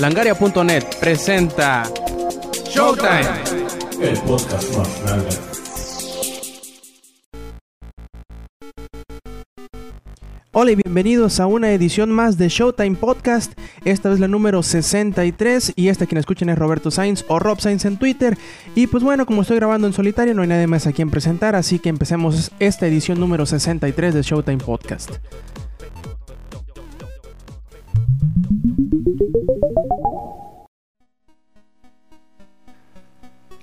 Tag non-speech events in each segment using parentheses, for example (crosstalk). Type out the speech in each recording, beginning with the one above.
Langaria.net presenta Showtime, el podcast más grande. Hola y bienvenidos a una edición más de Showtime Podcast. Esta vez la número 63 y esta quien escuchen es Roberto Sainz o Rob Sainz en Twitter. Y pues bueno, como estoy grabando en solitario no hay nadie más a quien presentar, así que empecemos esta edición número 63 de Showtime Podcast.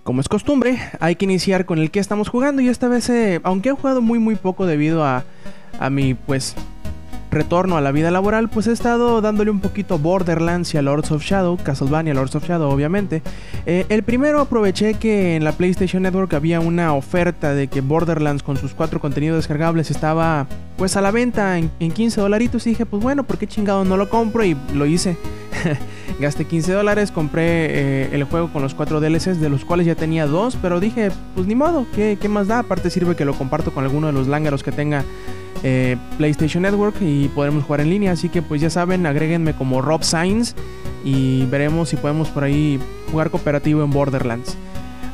Como es costumbre, hay que iniciar con el que estamos jugando y esta vez, eh, aunque he jugado muy muy poco debido a, a mi pues retorno a la vida laboral, pues he estado dándole un poquito Borderlands y a Lords of Shadow, Castlevania Lords of Shadow obviamente. Eh, el primero aproveché que en la PlayStation Network había una oferta de que Borderlands con sus cuatro contenidos descargables estaba pues a la venta en, 15 dolaritos y dije pues bueno, ¿por qué chingado no lo compro? Y lo hice. (laughs) Gasté 15 dólares, compré eh, el juego con los cuatro DLCs, de los cuales ya tenía dos, pero dije, pues ni modo, ¿qué, ¿qué, más da? Aparte sirve que lo comparto con alguno de los lángaros que tenga eh, PlayStation Network y podremos jugar en línea. Así que pues ya saben, agréguenme como Rob Sainz y veremos si podemos por ahí jugar cooperativo en Borderlands.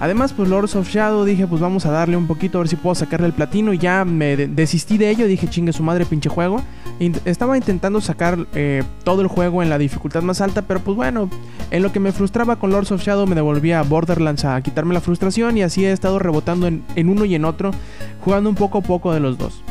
Además, pues Lords of Shadow dije, pues vamos a darle un poquito a ver si puedo sacarle el platino. Y ya me desistí de ello, dije, chingue su madre, pinche juego. estaba intentando sacar eh, todo el juego en la dificultad más alta, pero pues bueno, en lo que me frustraba con Lords of Shadow me devolvía a Borderlands a quitarme la frustración y así he estado rebotando en, en uno y en otro, jugando un poco a poco de los dos.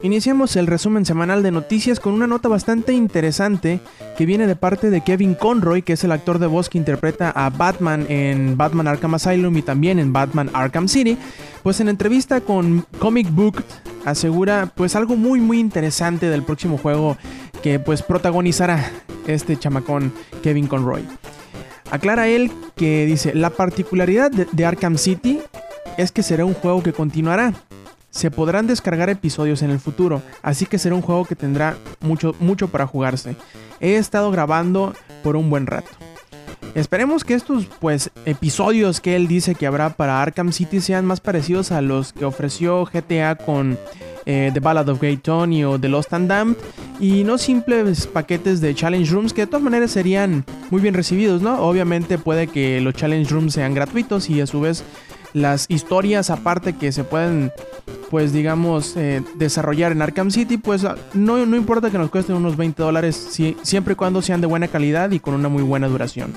Iniciamos el resumen semanal de noticias con una nota bastante interesante que viene de parte de Kevin Conroy, que es el actor de voz que interpreta a Batman en Batman Arkham Asylum y también en Batman Arkham City. Pues en entrevista con Comic Book asegura pues algo muy muy interesante del próximo juego que pues protagonizará este chamacón Kevin Conroy. Aclara él que dice, la particularidad de Arkham City es que será un juego que continuará se podrán descargar episodios en el futuro, así que será un juego que tendrá mucho, mucho para jugarse. He estado grabando por un buen rato. Esperemos que estos pues episodios que él dice que habrá para Arkham City sean más parecidos a los que ofreció GTA con eh, The Ballad of Gay Tony o The Lost and Damned y no simples paquetes de challenge rooms que de todas maneras serían muy bien recibidos, ¿no? Obviamente puede que los challenge rooms sean gratuitos y a su vez las historias aparte que se pueden pues digamos eh, desarrollar en Arkham City pues ah, no, no importa que nos cuesten unos 20 dólares siempre y cuando sean de buena calidad y con una muy buena duración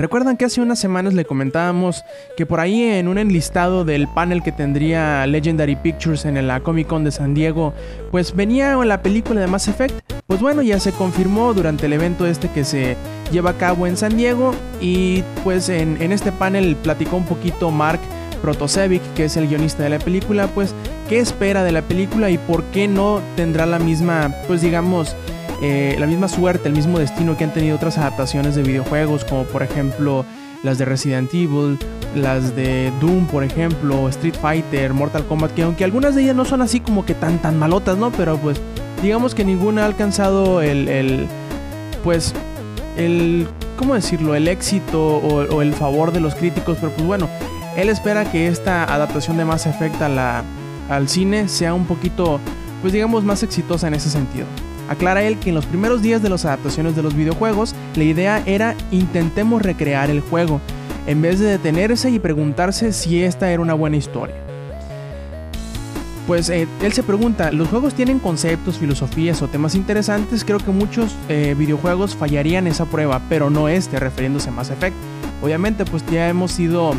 Recuerdan que hace unas semanas le comentábamos que por ahí en un enlistado del panel que tendría Legendary Pictures en la Comic Con de San Diego, pues venía la película de Mass Effect. Pues bueno, ya se confirmó durante el evento este que se lleva a cabo en San Diego y pues en, este panel platicó un poquito Mark Protosevic, que es el guionista de la película, pues qué espera de la película y por qué no tendrá la misma, pues digamos, eh, la misma suerte, el mismo destino que han tenido otras adaptaciones de videojuegos, como por ejemplo las de Resident Evil, las de Doom, por ejemplo, Street Fighter, Mortal Kombat, que aunque algunas de ellas no son así como que tan tan malotas, ¿no? Pero pues digamos que ninguna ha alcanzado el, el pues el ¿cómo decirlo? el éxito o, el favor de los críticos, pero pues bueno, él espera que esta adaptación de Mass Effect a la, al cine sea un poquito pues digamos más exitosa en ese sentido. Aclara él que en los primeros días de las adaptaciones de los videojuegos, la idea era intentemos recrear el juego, en vez de detenerse y preguntarse si esta era una buena historia. Pues eh, él se pregunta, ¿los juegos tienen conceptos, filosofías o temas interesantes? Creo que muchos eh, videojuegos fallarían esa prueba, pero no este, refiriéndose a Mass Effect. Obviamente, pues ya hemos sido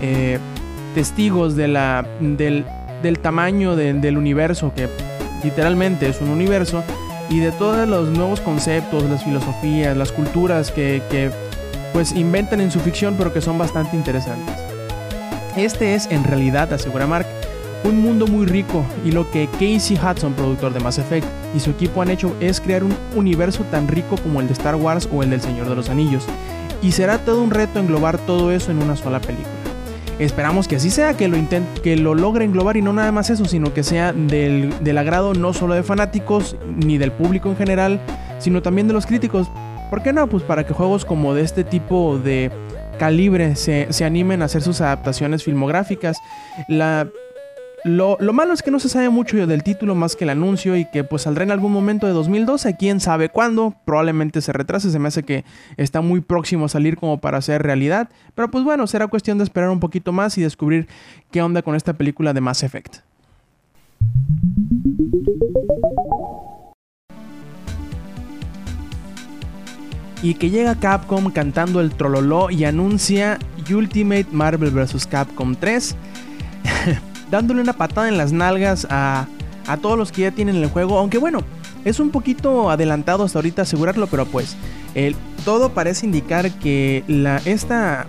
eh, testigos de la, del, tamaño del universo, que literalmente es un universo, y de todos los nuevos conceptos, las filosofías, las culturas que, pues inventan en su ficción pero que son bastante interesantes. Este es en realidad, asegura Mark, un mundo muy rico y lo que Casey Hudson, productor de Mass Effect, y su equipo han hecho es crear un universo tan rico como el de Star Wars o el del Señor de los Anillos. Y será todo un reto englobar todo eso en una sola película. Esperamos que así sea, que lo, que lo logre englobar y no nada más eso, sino que sea del, agrado no solo de fanáticos ni del público en general, sino también de los críticos. ¿Por qué no? Pues para que juegos como de este tipo de calibre se, se animen a hacer sus adaptaciones filmográficas. La lo, malo es que no se sabe mucho del título más que el anuncio y que pues saldrá en algún momento de 2012, quién sabe cuándo, probablemente se retrase, se me hace que está muy próximo a salir como para ser realidad, pero pues bueno, será cuestión de esperar un poquito más y descubrir qué onda con esta película de Mass Effect. Y que llega Capcom cantando el trololó y anuncia Ultimate Marvel vs. Capcom 3. (laughs) dándole una patada en las nalgas a, todos los que ya tienen el juego. Aunque bueno, es un poquito adelantado hasta ahorita asegurarlo, pero pues todo parece indicar que la, esta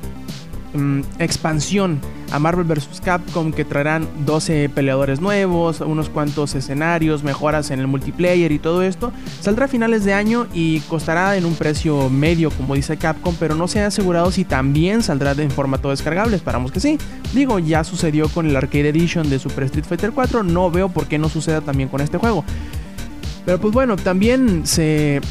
Mm, expansión a Marvel vs. Capcom que traerán 12 peleadores nuevos, unos cuantos escenarios, mejoras en el multiplayer y todo esto, saldrá a finales de año y costará en un precio medio como dice Capcom, pero no se ha asegurado si también saldrá en formato descargable, esperamos que sí. Digo, ya sucedió con el Arcade Edition de Super Street Fighter 4, no veo por qué no suceda también con este juego. Pero pues bueno, también se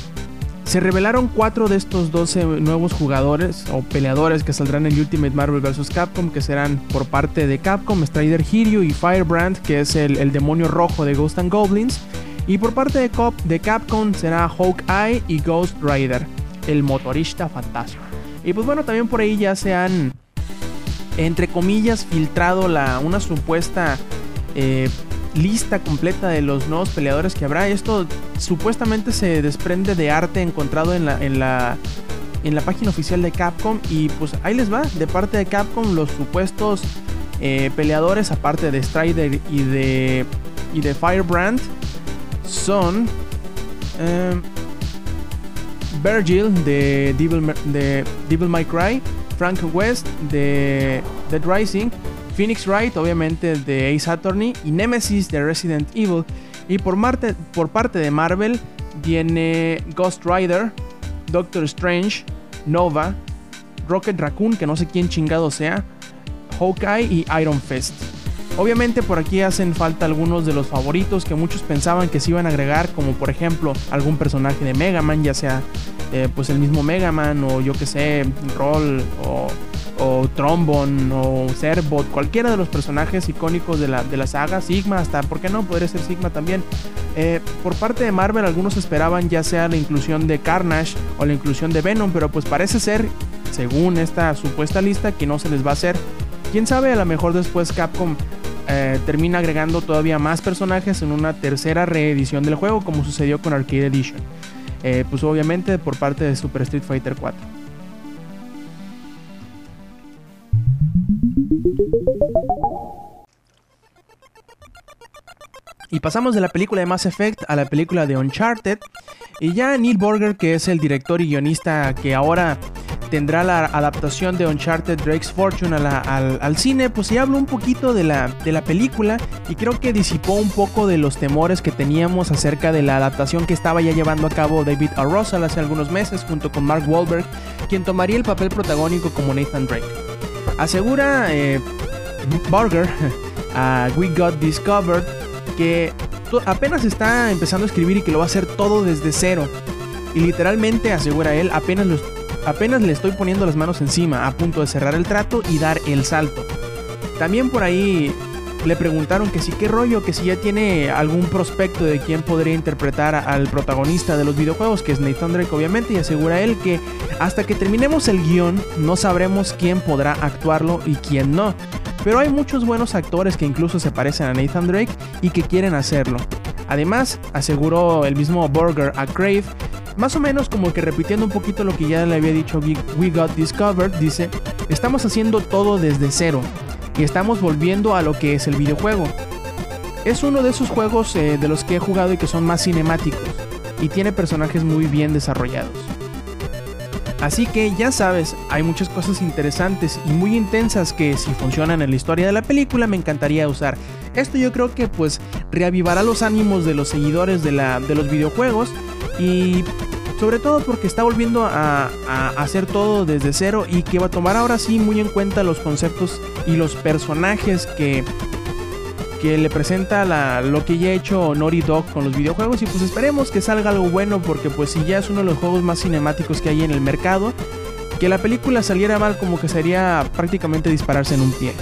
se revelaron cuatro de estos 12 nuevos jugadores o peleadores que saldrán en Ultimate Marvel vs. Capcom, que serán por parte de Capcom, Strider Hiryu y Firebrand, que es el, demonio rojo de Ghost and Goblins. Y por parte de, Capcom será Hawkeye y Ghost Rider, el motorista fantasma. Y pues bueno, también por ahí ya se han, entre comillas, filtrado la, una supuesta eh, lista completa de los nuevos peleadores que habrá. Esto supuestamente se desprende de arte encontrado en la, en la, en la página oficial de Capcom. Y pues ahí les va, de parte de Capcom, los supuestos eh, peleadores, aparte de Strider y de, y de Firebrand, son eh, Virgil de Devil, de Devil May Cry, Frank West de Dead Rising. Phoenix Wright, obviamente de Ace Attorney, y Nemesis de Resident Evil. Y por, parte de Marvel viene Ghost Rider, Doctor Strange, Nova, Rocket Raccoon, que no sé quién chingado sea, Hawkeye y Iron Fist. Obviamente por aquí hacen falta algunos de los favoritos que muchos pensaban que se iban a agregar, como por ejemplo algún personaje de Mega Man, ya sea eh, pues el mismo Mega Man o yo que sé, Roll o o Trombone o Cerbot, cualquiera de los personajes icónicos de la, de la saga, Sigma hasta, ¿por qué no? Podría ser Sigma también. Eh, por parte de Marvel algunos esperaban ya sea la inclusión de Carnage o la inclusión de Venom, pero pues parece ser, según esta supuesta lista, que no se les va a hacer. Quién sabe, a lo mejor después Capcom eh, termina agregando todavía más personajes en una tercera reedición del juego, como sucedió con Arcade Edition. Eh, pues obviamente por parte de Super Street Fighter 4. Y pasamos de la película de Mass Effect a la película de Uncharted. Y ya Neil Borger, que es el director y guionista que ahora tendrá la adaptación de Uncharted Drake's Fortune al, cine, pues ya habló un poquito de la, de la película y creo que disipó un poco de los temores que teníamos acerca de la adaptación que estaba ya llevando a cabo David A. Russell hace algunos meses junto con Mark Wahlberg, quien tomaría el papel protagónico como Nathan Drake. Asegura eh, Borger a (laughs) We Got Discovered que apenas está empezando a escribir y que lo va a hacer todo desde cero. Y literalmente, asegura él, apenas, apenas le estoy poniendo las manos encima, a punto de cerrar el trato y dar el salto. También por ahí le preguntaron que si qué rollo, que si ya tiene algún prospecto de quién podría interpretar al protagonista de los videojuegos, que es Nathan Drake obviamente, y asegura él que hasta que terminemos el guion no sabremos quién podrá actuarlo y quién no. Pero hay muchos buenos actores que incluso se parecen a Nathan Drake y que quieren hacerlo. Además, aseguró el mismo Burger a Crave, más o menos como que repitiendo un poquito lo que ya le había dicho We Got Discovered, dice, estamos haciendo todo desde cero y estamos volviendo a lo que es el videojuego. Es uno de esos juegos eh, de los que he jugado y que son más cinemáticos y tiene personajes muy bien desarrollados. Así que ya sabes, hay muchas cosas interesantes y muy intensas que si funcionan en la historia de la película me encantaría usar. Esto yo creo que pues reavivará los ánimos de los seguidores de, la, de los videojuegos y sobre todo porque está volviendo a, a, hacer todo desde cero y que va a tomar ahora sí muy en cuenta los conceptos y los personajes que que le presenta la, lo que ya ha hecho Naughty Dog con los videojuegos y pues esperemos que salga algo bueno porque pues si ya es uno de los juegos más cinemáticos que hay en el mercado, que la película saliera mal como que sería prácticamente dispararse en un pie.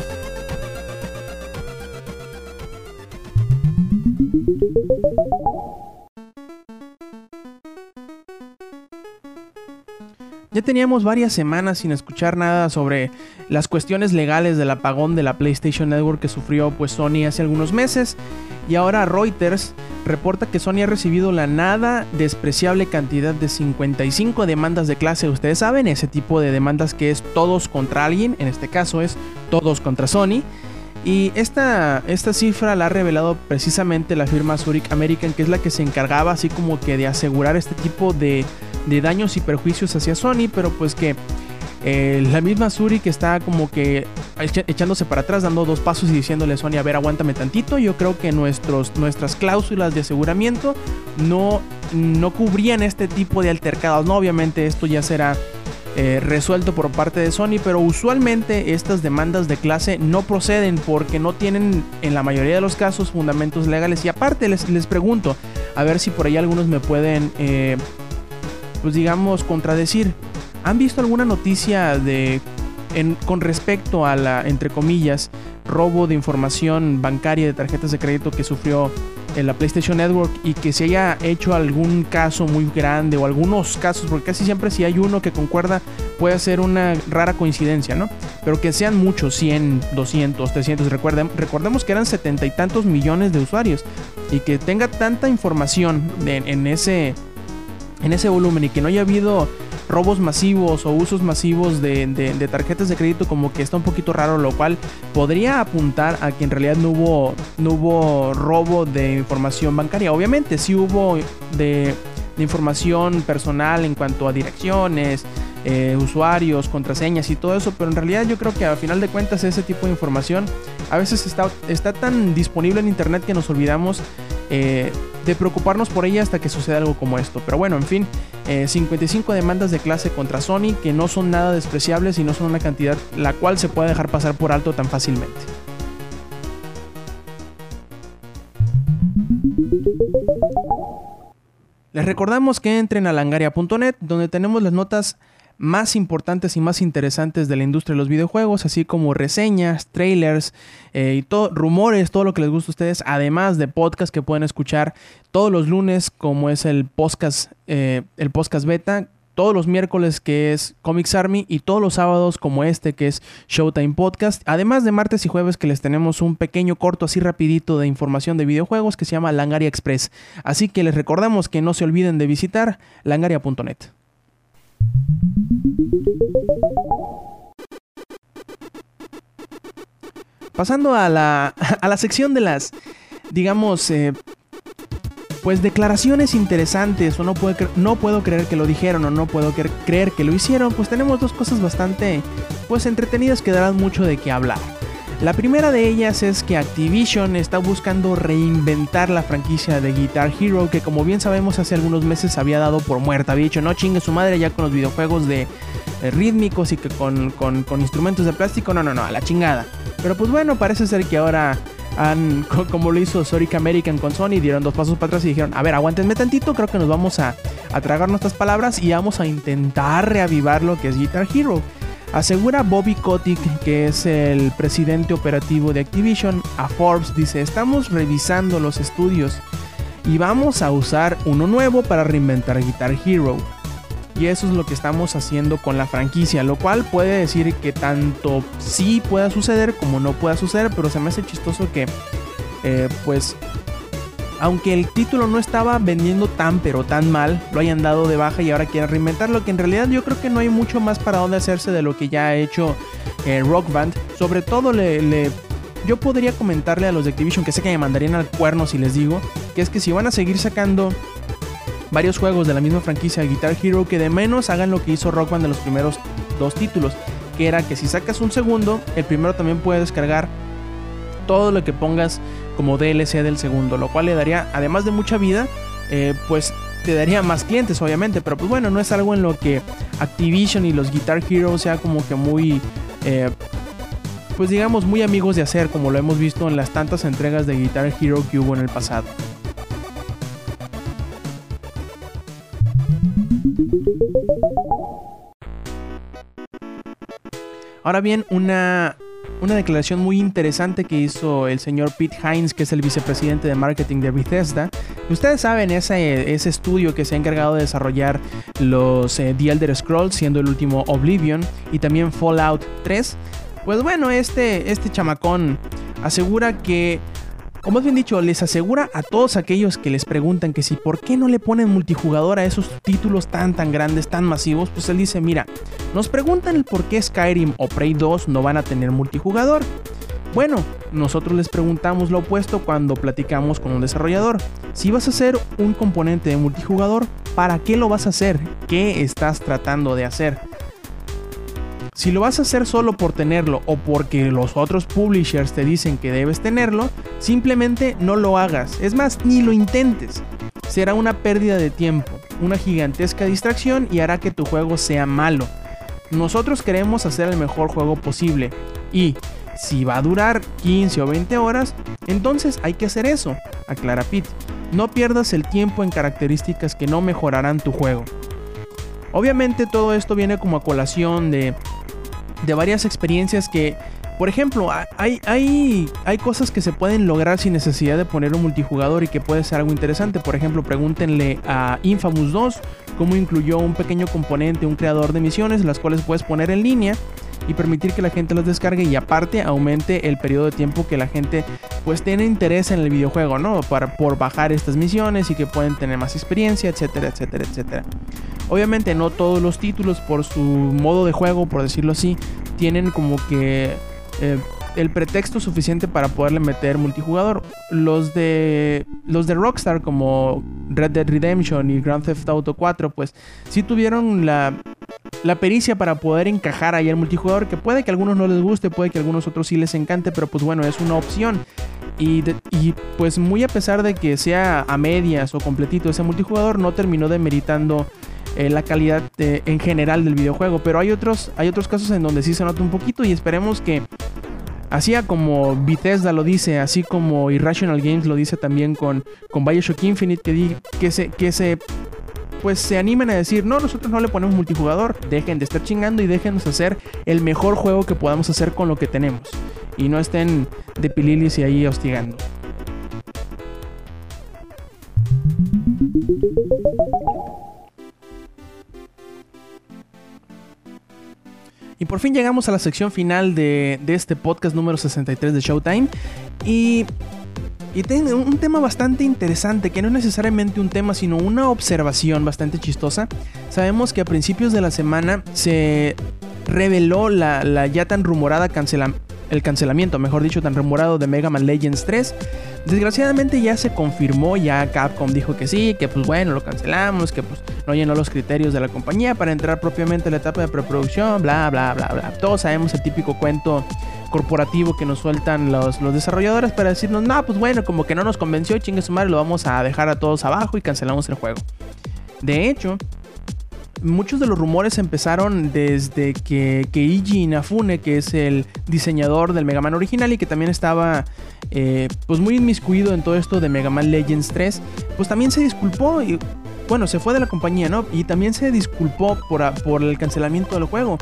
Teníamos varias semanas sin escuchar nada sobre las cuestiones legales del apagón de la PlayStation Network que sufrió pues Sony hace algunos meses y ahora Reuters reporta que Sony ha recibido la nada despreciable cantidad de 55 demandas de clase. Ustedes saben, ese tipo de demandas que es todos contra alguien, en este caso es todos contra Sony. Y esta, esta cifra la ha revelado precisamente la firma Zurich American, que es la que se encargaba así como que de asegurar este tipo de de daños y perjuicios hacia Sony, pero pues que eh, la misma Zurich está como que echándose para atrás, dando dos pasos y diciéndole a Sony, a ver, aguántame tantito. Yo creo que nuestros, nuestras cláusulas de aseguramiento no, no cubrían este tipo de altercados. No, obviamente esto ya será eh, resuelto por parte de Sony, pero usualmente estas demandas de clase no proceden porque no tienen en la mayoría de los casos fundamentos legales. Y aparte les, les pregunto, a ver si por ahí algunos me pueden... Eh, pues digamos, contradecir. ¿Han visto alguna noticia de con respecto a la, entre comillas, robo de información bancaria de tarjetas de crédito que sufrió en la PlayStation Network y que se haya hecho algún caso muy grande o algunos casos, porque casi siempre si hay uno que concuerda puede ser una rara coincidencia, ¿no? Pero que sean muchos, 100, 200, 300, recuerden, recordemos que eran setenta y tantos millones de usuarios y que tenga tanta información en ese en ese volumen y que no haya habido robos masivos o usos masivos de, tarjetas de crédito como que está un poquito raro, lo cual podría apuntar a que en realidad no hubo, no hubo robo de información bancaria. Obviamente sí hubo de, información personal en cuanto a direcciones, eh, usuarios, contraseñas y todo eso, pero en realidad yo creo que a final de cuentas ese tipo de información a veces está, está tan disponible en internet que nos olvidamos eh, de preocuparnos por ella hasta que suceda algo como esto. Pero bueno, en fin, 55 eh, demandas de clase contra Sony que no son nada despreciables y no son una cantidad la cual se puede dejar pasar por alto tan fácilmente. Les recordamos que entren a langaria.net donde tenemos las notas más importantes y más interesantes de la industria de los videojuegos, así como reseñas, trailers eh, y todo, rumores, todo lo que les gusta a ustedes, además de podcast que pueden escuchar todos los lunes, como es el podcast, eh, el podcast beta, todos los miércoles que es Comics Army y todos los sábados como este que es Showtime Podcast, además de martes y jueves que les tenemos un pequeño corto así rapidito de información de videojuegos que se llama Langaria Express. Así que les recordamos que no se olviden de visitar langaria.net. Pasando a la, (laughs) a la sección de las, digamos, eh, pues declaraciones interesantes o no puedo, no puedo creer que lo dijeron o no puedo creer que lo hicieron, pues tenemos dos cosas bastante, pues entretenidas que darán mucho de qué hablar. La primera de ellas es que Activision está buscando reinventar la franquicia de Guitar Hero que como bien sabemos hace algunos meses había dado por muerta. Había dicho no chingue su madre ya con los videojuegos de, rítmicos y que con, instrumentos de plástico. No, no, no, a la chingada. Pero pues bueno, parece ser que ahora han, (laughs) como lo hizo Sonic American con Sony, dieron dos pasos para atrás y dijeron, a ver, aguántenme tantito, creo que nos vamos a, a tragar nuestras palabras y vamos a intentar reavivar lo que es Guitar Hero. Asegura Bobby Kotick, que es el presidente operativo de Activision, a Forbes, dice, estamos revisando los estudios y vamos a usar uno nuevo para reinventar Guitar Hero. Y eso es lo que estamos haciendo con la franquicia, lo cual puede decir que tanto sí pueda suceder como no pueda suceder, pero se me hace chistoso que eh, pues aunque el título no estaba vendiendo tan pero tan mal, lo hayan dado de baja y ahora quieren reinventarlo, que en realidad yo creo que no hay mucho más para dónde hacerse de lo que ya ha hecho eh, Rock Band. Sobre todo le, yo podría comentarle a los de Activision que sé que me mandarían al cuerno si les digo, que es que si van a seguir sacando varios juegos de la misma franquicia Guitar Hero, que de menos hagan lo que hizo Rock Band de los primeros dos títulos, que era que si sacas un segundo, el primero también puede descargar todo lo que pongas como DLC del segundo, lo cual le daría, además de mucha vida, eh, pues te daría más clientes, obviamente, pero pues bueno, no es algo en lo que Activision y los Guitar Heroes sea como que muy, eh, pues digamos, muy amigos de hacer, como lo hemos visto en las tantas entregas de Guitar Hero que hubo en el pasado. Ahora bien, una, una declaración muy interesante que hizo el señor Pete Hines, que es el vicepresidente de marketing de Bethesda. Ustedes saben, ese, ese estudio que se ha encargado de desarrollar los eh, The Elder Scrolls, siendo el último Oblivion, y también Fallout 3. Pues bueno, este, este chamacón asegura que como bien dicho, les asegura a todos aquellos que les preguntan que si por qué no le ponen multijugador a esos títulos tan tan grandes, tan masivos, pues él dice, mira, nos preguntan el por qué Skyrim o Prey 2 no van a tener multijugador. Bueno, nosotros les preguntamos lo opuesto cuando platicamos con un desarrollador. Si vas a hacer un componente de multijugador, ¿para qué lo vas a hacer? ¿Qué estás tratando de hacer? Si lo vas a hacer solo por tenerlo o porque los otros publishers te dicen que debes tenerlo, simplemente no lo hagas. Es más, ni lo intentes. Será una pérdida de tiempo, una gigantesca distracción y hará que tu juego sea malo. Nosotros queremos hacer el mejor juego posible y si va a durar 15 o 20 horas, entonces hay que hacer eso, aclara Pete. No pierdas el tiempo en características que no mejorarán tu juego. Obviamente todo esto viene como a colación de de varias experiencias que, por ejemplo, hay, hay, hay cosas que se pueden lograr sin necesidad de poner un multijugador y que puede ser algo interesante. Por ejemplo, pregúntenle a Infamous 2 cómo incluyó un pequeño componente, un creador de misiones, las cuales puedes poner en línea y permitir que la gente las descargue y aparte aumente el periodo de tiempo que la gente pues tiene interés en el videojuego, ¿no? Para, por bajar estas misiones y que pueden tener más experiencia, etcétera, etcétera, etcétera. Obviamente no todos los títulos por su modo de juego, por decirlo así, tienen como que eh, el pretexto suficiente para poderle meter multijugador. Los de los de Rockstar como Red Dead Redemption y Grand Theft Auto 4, pues sí tuvieron la, la pericia para poder encajar ahí el multijugador, que puede que a algunos no les guste, puede que a algunos otros sí les encante, pero pues bueno, es una opción. Y, y, pues muy a pesar de que sea a medias o completito ese multijugador, no terminó demeritando eh, la calidad en general del videojuego. Pero hay otros, hay otros casos en donde sí se nota un poquito y esperemos que así como Bethesda lo dice, así como Irrational Games lo dice también con, con Bioshock Infinite, que, que, se, que se pues se animen a decir, no, nosotros no le ponemos multijugador, dejen de estar chingando y déjenos hacer el mejor juego que podamos hacer con lo que tenemos. Y no estén de pililis y ahí hostigando. Por fin llegamos a la sección final de, este podcast número 63 de Showtime. Y, y tiene un tema bastante interesante, que no es necesariamente un tema, sino una observación bastante chistosa. Sabemos que a principios de la semana se reveló la, la ya tan rumorada cancelación el cancelamiento, mejor dicho, tan rumorado de Mega Man Legends 3. Desgraciadamente ya se confirmó, ya Capcom dijo que sí, que pues bueno, lo cancelamos, que pues no llenó los criterios de la compañía para entrar propiamente a la etapa de preproducción, bla, bla, bla, bla. Todos sabemos el típico cuento corporativo que nos sueltan los, los desarrolladores para decirnos, no, pues bueno, como que no nos convenció, chingue su madre, lo vamos a dejar a todos abajo y cancelamos el juego. De hecho, muchos de los rumores empezaron desde que Keiji Inafune, que es el diseñador del Mega Man original y que también estaba eh, pues muy inmiscuido en todo esto de Mega Man Legends 3, pues también se disculpó y bueno, se fue de la compañía, ¿no? Y también se disculpó por, por el cancelamiento del juego.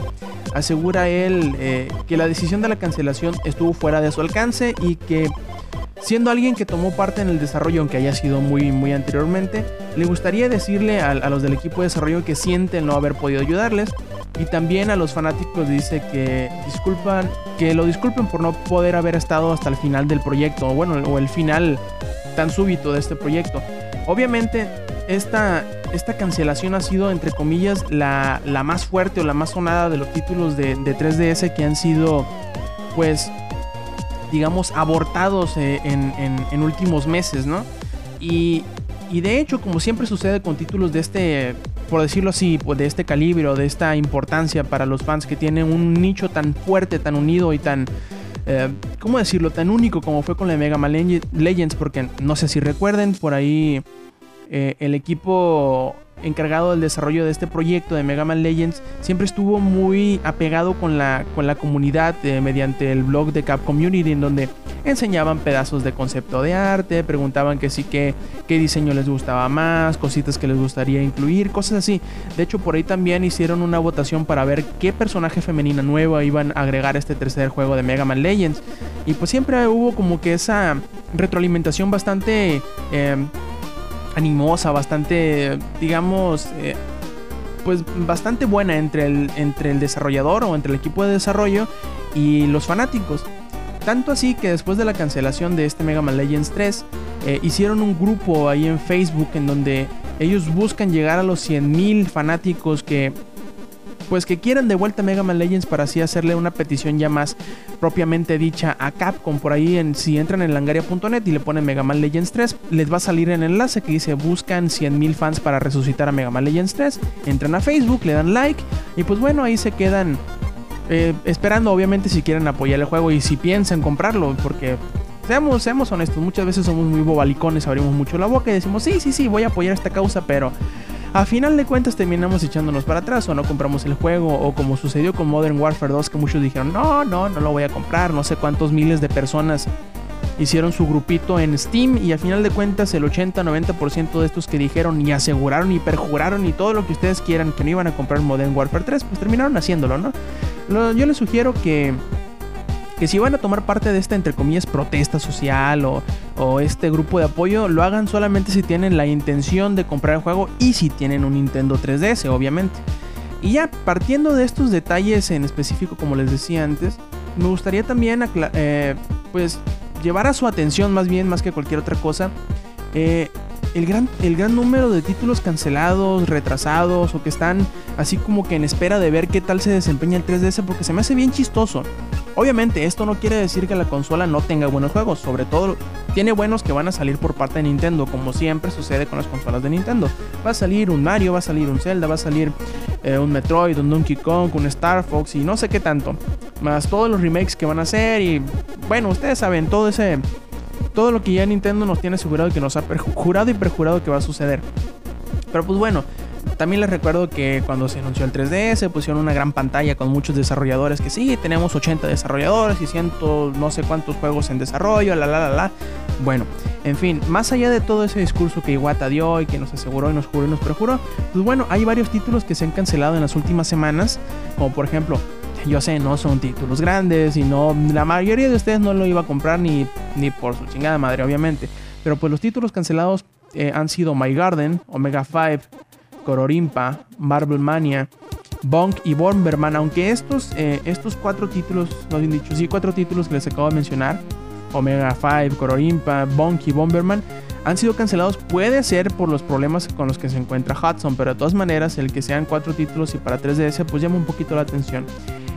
Asegura él eh, que la decisión de la cancelación estuvo fuera de su alcance y que Siendo alguien que tomó parte en el desarrollo, aunque haya sido muy, muy anteriormente, le gustaría decirle a, los del equipo de desarrollo que sienten no haber podido ayudarles. Y también a los fanáticos dice que disculpan, que lo disculpen por no poder haber estado hasta el final del proyecto, o bueno, o el final tan súbito de este proyecto. Obviamente, esta, esta cancelación ha sido, entre comillas, la, más fuerte o la más sonada de los títulos de, de 3DS que han sido, pues, digamos, abortados eh, en, últimos meses, ¿no? Y, de hecho, como siempre sucede con títulos de este, por decirlo así, pues, de este calibre o de esta importancia para los fans que tienen un nicho tan fuerte, tan unido y tan... Eh, ¿Cómo decirlo? Tan único como fue con la Mega Man Legends, porque no sé si recuerden, por ahí eh, el equipo encargado del desarrollo de este proyecto de Mega Man Legends, siempre estuvo muy apegado con la, con la comunidad eh, mediante el blog de Cap Community, en donde enseñaban pedazos de concepto de arte, preguntaban que sí que qué diseño les gustaba más, cositas que les gustaría incluir, cosas así. De hecho, por ahí también hicieron una votación para ver qué personaje femenina nueva iban a agregar a este tercer juego de Mega Man Legends. Y pues siempre hubo como que esa retroalimentación bastante eh, animosa, bastante, digamos, eh, pues bastante buena entre el, entre el desarrollador o entre el equipo de desarrollo y los fanáticos. Tanto así que después de la cancelación de este Mega Man Legends 3, eh, hicieron un grupo ahí en Facebook en donde ellos buscan llegar a los 100.000 fanáticos que pues que quieran de vuelta Mega Man Legends para así hacerle una petición ya más propiamente dicha a Capcom. Por ahí, en, si entran en langaria.net y le ponen Mega Man Legends 3, les va a salir el enlace que dice buscan 100.000 fans para resucitar a Mega Man Legends 3. Entran a Facebook, le dan like y pues bueno, ahí se quedan eh, esperando obviamente si quieren apoyar el juego y si piensan comprarlo, porque seamos, seamos honestos, muchas veces somos muy bobalicones, abrimos mucho la boca y decimos, sí, sí, sí, voy a apoyar esta causa, pero a final de cuentas terminamos echándonos para atrás o no compramos el juego o como sucedió con Modern Warfare 2 que muchos dijeron no, no, no lo voy a comprar, no sé cuántos miles de personas hicieron su grupito en Steam y a final de cuentas el 80-90% de estos que dijeron y aseguraron y perjuraron y todo lo que ustedes quieran que no iban a comprar Modern Warfare 3 pues terminaron haciéndolo, ¿no? yo les sugiero que que si van a tomar parte de esta, entre comillas, protesta social o, este grupo de apoyo, lo hagan solamente si tienen la intención de comprar el juego y si tienen un Nintendo 3DS, obviamente. Y ya, partiendo de estos detalles en específico, como les decía antes, me gustaría también, eh, pues, llevar a su atención más bien, más que cualquier otra cosa, eh, el gran, el gran número de títulos cancelados, retrasados o que están así como que en espera de ver qué tal se desempeña el 3DS porque se me hace bien chistoso. Obviamente esto no quiere decir que la consola no tenga buenos juegos, sobre todo tiene buenos que van a salir por parte de Nintendo, como siempre sucede con las consolas de Nintendo. Va a salir un Mario, va a salir un Zelda, va a salir eh, un Metroid, un Donkey Kong, un Star Fox y no sé qué tanto. Más todos los remakes que van a hacer y bueno, ustedes saben, todo ese todo lo que ya Nintendo nos tiene asegurado y que nos ha jurado y perjurado que va a suceder. Pero pues bueno, también les recuerdo que cuando se anunció el 3DS pusieron una gran pantalla con muchos desarrolladores que sí, tenemos 80 desarrolladores y ciento no sé cuántos juegos en desarrollo, la la la la. Bueno, en fin, más allá de todo ese discurso que Iwata dio y que nos aseguró y nos juró y nos perjuró, pues bueno, hay varios títulos que se han cancelado en las últimas semanas, como por ejemplo yo sé, no son títulos grandes y no la mayoría de ustedes no lo iba a comprar ni, ni por su chingada madre, obviamente. Pero pues los títulos cancelados eh, han sido My Garden, Omega 5, Cororimpa, Marble Mania, Bonk y Bomberman. Aunque estos, eh, estos cuatro títulos, no bien dicho, sí, cuatro títulos que les acabo de mencionar, Omega 5, Cororimpa, Bonk y Bomberman, han sido cancelados. Puede ser por los problemas con los que se encuentra Hudson, pero de todas maneras, el que sean cuatro títulos y para 3DS, pues llama un poquito la atención.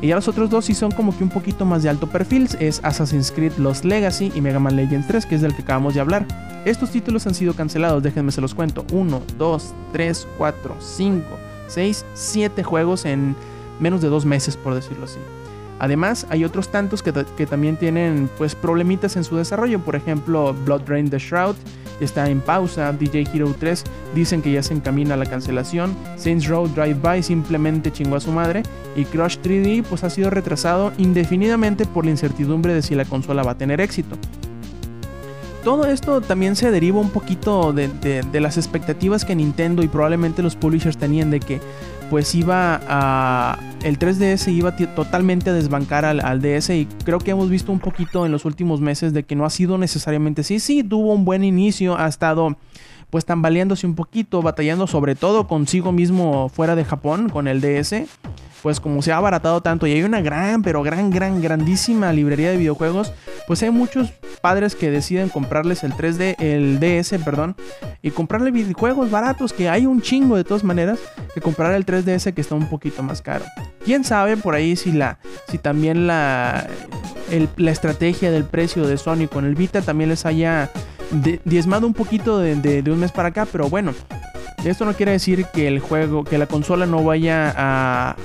Y ya los otros dos sí son como que un poquito más de alto perfil, es Assassin's Creed Lost Legacy y Mega Man Legends 3, que es del que acabamos de hablar. Estos títulos han sido cancelados, déjenme se los cuento. 1, 2, 3, 4, 5, 6, 7 juegos en menos de dos meses, por decirlo así. Además, hay otros tantos que, también tienen pues problemitas en su desarrollo, por ejemplo, Blood Drain the Shroud está en pausa, DJ Hero 3 dicen que ya se encamina a la cancelación, Saints Row Drive By simplemente chingó a su madre. Y Crush 3D pues ha sido retrasado indefinidamente por la incertidumbre de si la consola va a tener éxito. Todo esto también se deriva un poquito de, las expectativas que Nintendo y probablemente los publishers tenían de que pues iba a... El 3DS iba totalmente a desbancar al, DS y creo que hemos visto un poquito en los últimos meses de que no ha sido necesariamente así. Sí, tuvo un buen inicio, ha estado pues tambaleándose un poquito, batallando sobre todo consigo mismo fuera de Japón con el DS pues como se ha abaratado tanto y hay una gran, pero gran, gran, grandísima librería de videojuegos, pues hay muchos padres que deciden comprarles el 3D, el DS, perdón, y comprarle videojuegos baratos, que hay un chingo de todas maneras, que comprar el 3DS que está un poquito más caro. Quién sabe por ahí si la, si también la, la estrategia del precio de Sony con el Vita también les haya diezmado un poquito de un mes para acá, pero bueno, esto no quiere decir que el juego, que la consola no vaya a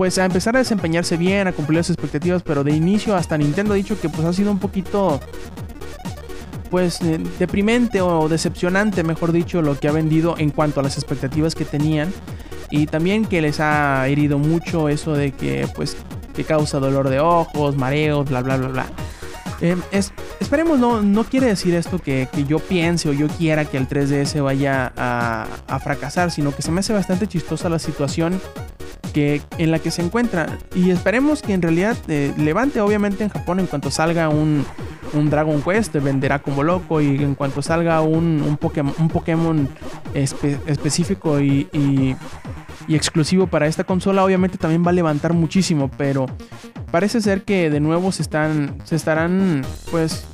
pues a empezar a desempeñarse bien, a cumplir las expectativas, pero de inicio hasta Nintendo ha dicho que pues ha sido un poquito pues eh, deprimente o decepcionante, mejor dicho, lo que ha vendido en cuanto a las expectativas que tenían. Y también que les ha herido mucho eso de que pues que causa dolor de ojos, mareos, bla bla bla bla. Eh, esperemos, no, no quiere decir esto que, yo piense o yo quiera que el 3DS vaya a, fracasar, sino que se me hace bastante chistosa la situación que, en la que se encuentra. Y esperemos que en realidad eh, levante, obviamente en Japón, en cuanto salga un, un Dragon Quest, venderá como loco. Y en cuanto salga un, un Pokémon, un Pokémon específico y, y, exclusivo para esta consola, obviamente también va a levantar muchísimo. Pero parece ser que de nuevo se, están, se estarán, pues,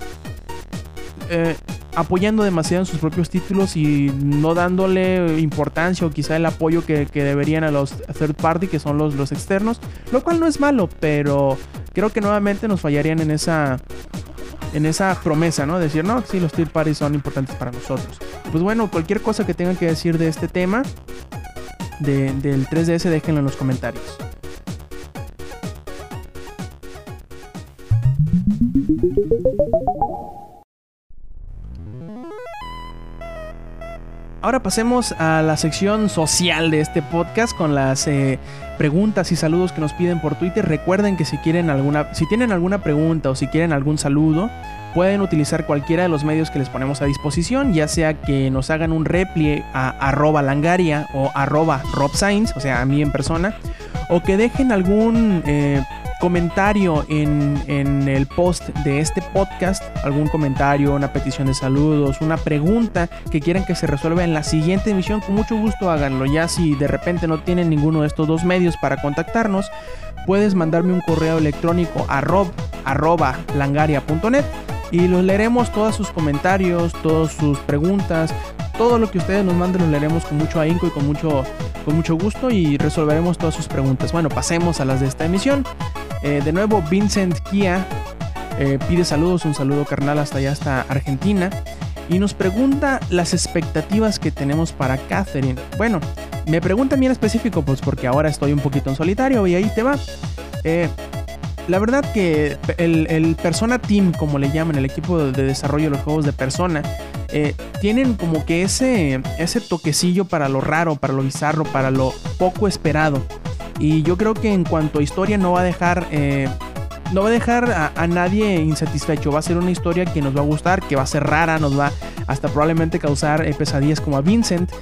eh, apoyando demasiado en sus propios títulos y no dándole importancia o quizá el apoyo que, deberían a los third party, que son los, externos, lo cual no es malo, pero creo que nuevamente nos fallarían en esa en esa promesa, ¿no? Decir, no, sí, los third parties son importantes para nosotros. Pues bueno, cualquier cosa que tengan que decir de este tema del 3DS, déjenlo en los comentarios. Ahora pasemos a la sección social de este podcast con las eh, preguntas y saludos que nos piden por Twitter. Recuerden que si quieren alguna, si tienen alguna pregunta o si quieren algún saludo, pueden utilizar cualquiera de los medios que les ponemos a disposición, ya sea que nos hagan un replie a arroba langaria o arroba robscience, o sea, a mí en persona, o que dejen algún eh, comentario en, el post de este podcast, algún comentario, una petición de saludos, una pregunta que quieran que se resuelva en la siguiente emisión, con mucho gusto háganlo. Ya si de repente no tienen ninguno de estos dos medios para contactarnos, puedes mandarme un correo electrónico a rob langaria.net y los leeremos todos sus comentarios, todas sus preguntas, todo lo que ustedes nos manden lo leeremos con mucho ahínco y con mucho, con mucho gusto y resolveremos todas sus preguntas. Bueno, pasemos a las de esta emisión. Eh, de nuevo, Vincent Kia eh, pide saludos, un saludo carnal hasta allá, hasta Argentina. Y nos pregunta las expectativas que tenemos para Catherine. Bueno, me pregunta bien específico, pues porque ahora estoy un poquito en solitario y ahí te va. Eh, la verdad que el, Persona Team, como le llaman, el equipo de desarrollo de los juegos de Persona, tienen como que ese, ese toquecillo para lo raro, para lo bizarro, para lo poco esperado. Y yo creo que en cuanto a historia no va a dejar... Eh, no va a dejar a, nadie insatisfecho. Va a ser una historia que nos va a gustar, que va a ser rara, nos va hasta probablemente causar eh, pesadillas como a Vincent.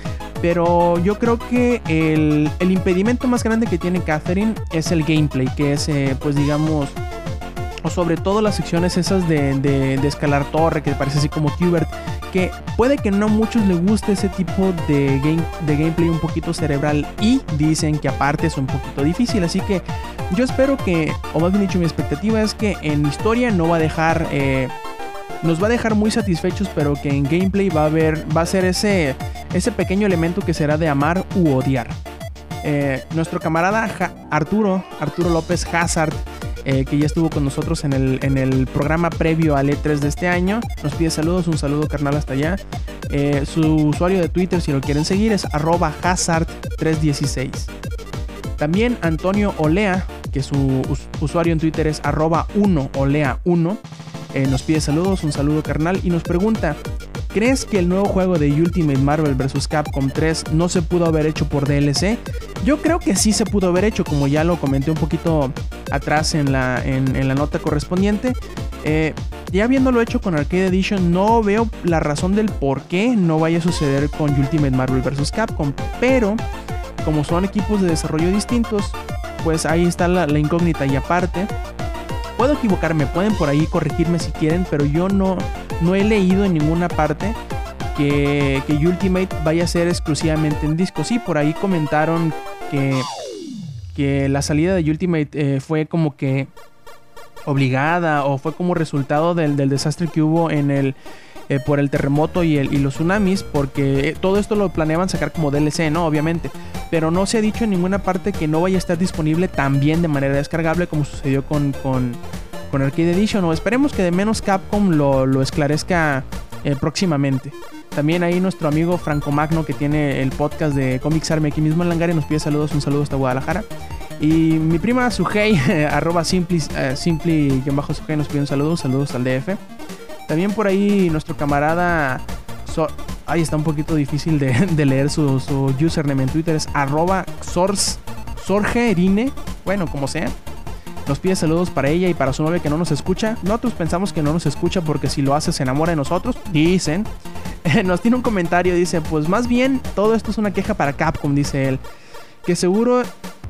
Pero yo creo que el, impedimento más grande que tiene Catherine es el gameplay, que es, eh, pues digamos, o sobre todo las secciones esas de, de, escalar torre, que parece así como Qbert, que puede que no a muchos les guste ese tipo de, game, de gameplay un poquito cerebral y dicen que aparte es un poquito difícil, así que yo espero que, o más bien dicho, mi expectativa es que en historia no va a dejar... Eh, nos va a dejar muy satisfechos, pero que en gameplay va a haber, va a ser ese, ese pequeño elemento que será de amar u odiar. Eh, nuestro camarada Arturo, Arturo López Hazard, eh, que ya estuvo con nosotros en el, en el programa previo al E3 de este año. Nos pide saludos, un saludo carnal hasta allá. Eh, su usuario de Twitter, si lo quieren seguir, es arroba hazard316. También Antonio Olea, que su usuario en Twitter es arroba 1olea1, eh, nos pide saludos, un saludo carnal y nos pregunta, ¿Crees que el nuevo juego de Ultimate Marvel vs. Capcom 3 no se pudo haber hecho por DLC? Yo creo que sí se pudo haber hecho, como ya lo comenté un poquito atrás en la, en, la nota correspondiente. Eh, ya habiéndolo hecho con Arcade Edition, no veo la razón del por qué no vaya a suceder con Ultimate Marvel vs. Capcom. Pero, como son equipos de desarrollo distintos, pues ahí está la, la incógnita. Y aparte, puedo equivocarme, pueden por ahí corregirme si quieren, pero yo no no he leído en ninguna parte que, Ultimate vaya a ser exclusivamente en disco. Sí, por ahí comentaron que, que la salida de Ultimate eh, fue como que obligada o fue como resultado del, desastre que hubo en el eh, por el terremoto y, los tsunamis, porque eh, todo esto lo planeaban sacar como DLC, ¿no? Obviamente. Pero no se ha dicho en ninguna parte que no vaya a estar disponible también de manera descargable como sucedió con, con, Arcade Edition o esperemos que de menos Capcom lo, esclarezca eh, próximamente. También ahí nuestro amigo Franco Magno que tiene el podcast de Comics Army aquí mismo en Langaria nos pide saludos, un saludo hasta Guadalajara. Y mi prima Sujei, (laughs) arroba simply, simply bajo Sujei nos pide un saludo, saludos al DF. También por ahí nuestro camarada... So- ahí está un poquito difícil (laughs) de, leer su, su username en Twitter. Es arroba sorgerine. Bueno, como sea. Nos pide saludos para ella y para su novia que no nos escucha. Nosotros pensamos que no nos escucha porque si lo hace se enamora de nosotros. Dicen. (laughs) Nos tiene un comentario. Dice, pues más bien todo esto es una queja para Capcom, dice él. Que seguro,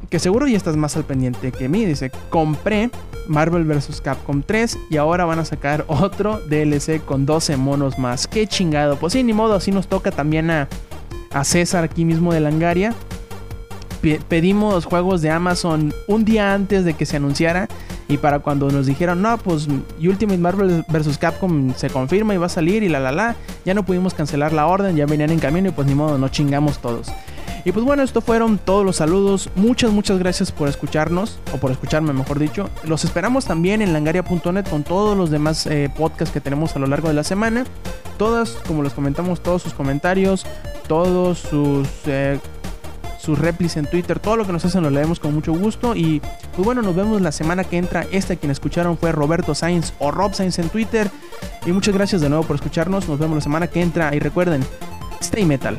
que seguro ya estás más al pendiente que mí. Dice, compré Marvel vs. Capcom 3 y ahora van a sacar (laughs) otro DLC con 12 monos más. Qué chingado. Pues sí, ni modo, así nos toca también a, a César aquí mismo de Langaria. Pe- pedimos juegos de Amazon un día antes de que se anunciara y para cuando nos dijeron, no, pues Ultimate Marvel vs. Capcom se confirma y va a salir y la la la, ya no pudimos cancelar la orden, ya venían en camino y pues ni modo, no chingamos todos. Y pues bueno, esto fueron todos los saludos. Muchas, muchas gracias por escucharnos, o por escucharme, mejor dicho. Los esperamos también en langaria.net con todos los demás eh, podcasts que tenemos a lo largo de la semana. Todas, como les comentamos, todos sus comentarios, todos sus eh, sus en Twitter, todo lo que nos hacen lo leemos con mucho gusto. Y pues bueno, nos vemos la semana que entra. Este quien escucharon fue Roberto Sainz o Rob Sainz en Twitter. Y muchas gracias de nuevo por escucharnos. Nos vemos la semana que entra. Y recuerden, stay metal.